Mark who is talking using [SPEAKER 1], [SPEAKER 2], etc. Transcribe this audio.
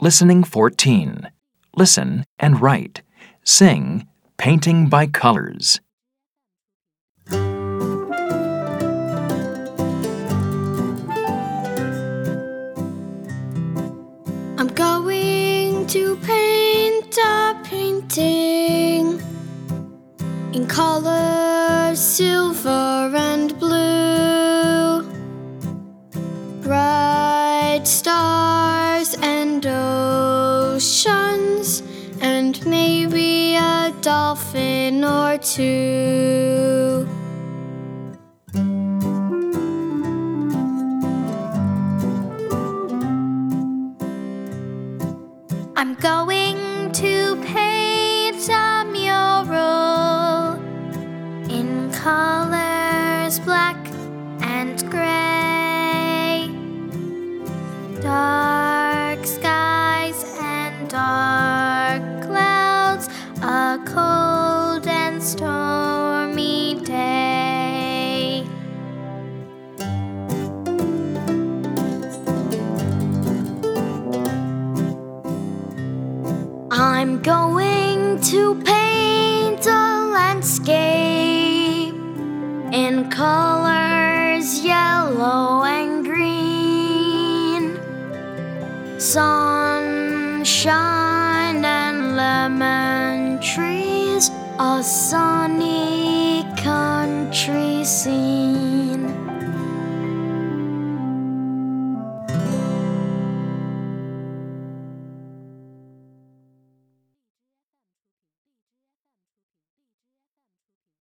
[SPEAKER 1] Listening 14. Listen and write. Sing Painting by Colors.
[SPEAKER 2] I'm going to paint a painting in colors silver and blue, bright stars and oceans, and maybe a dolphin or two. I'm going to paint a mural in colors black and gray, I'm going to paint a landscape in colors yellow and green, sunshine and lemon trees, a sunny country scene.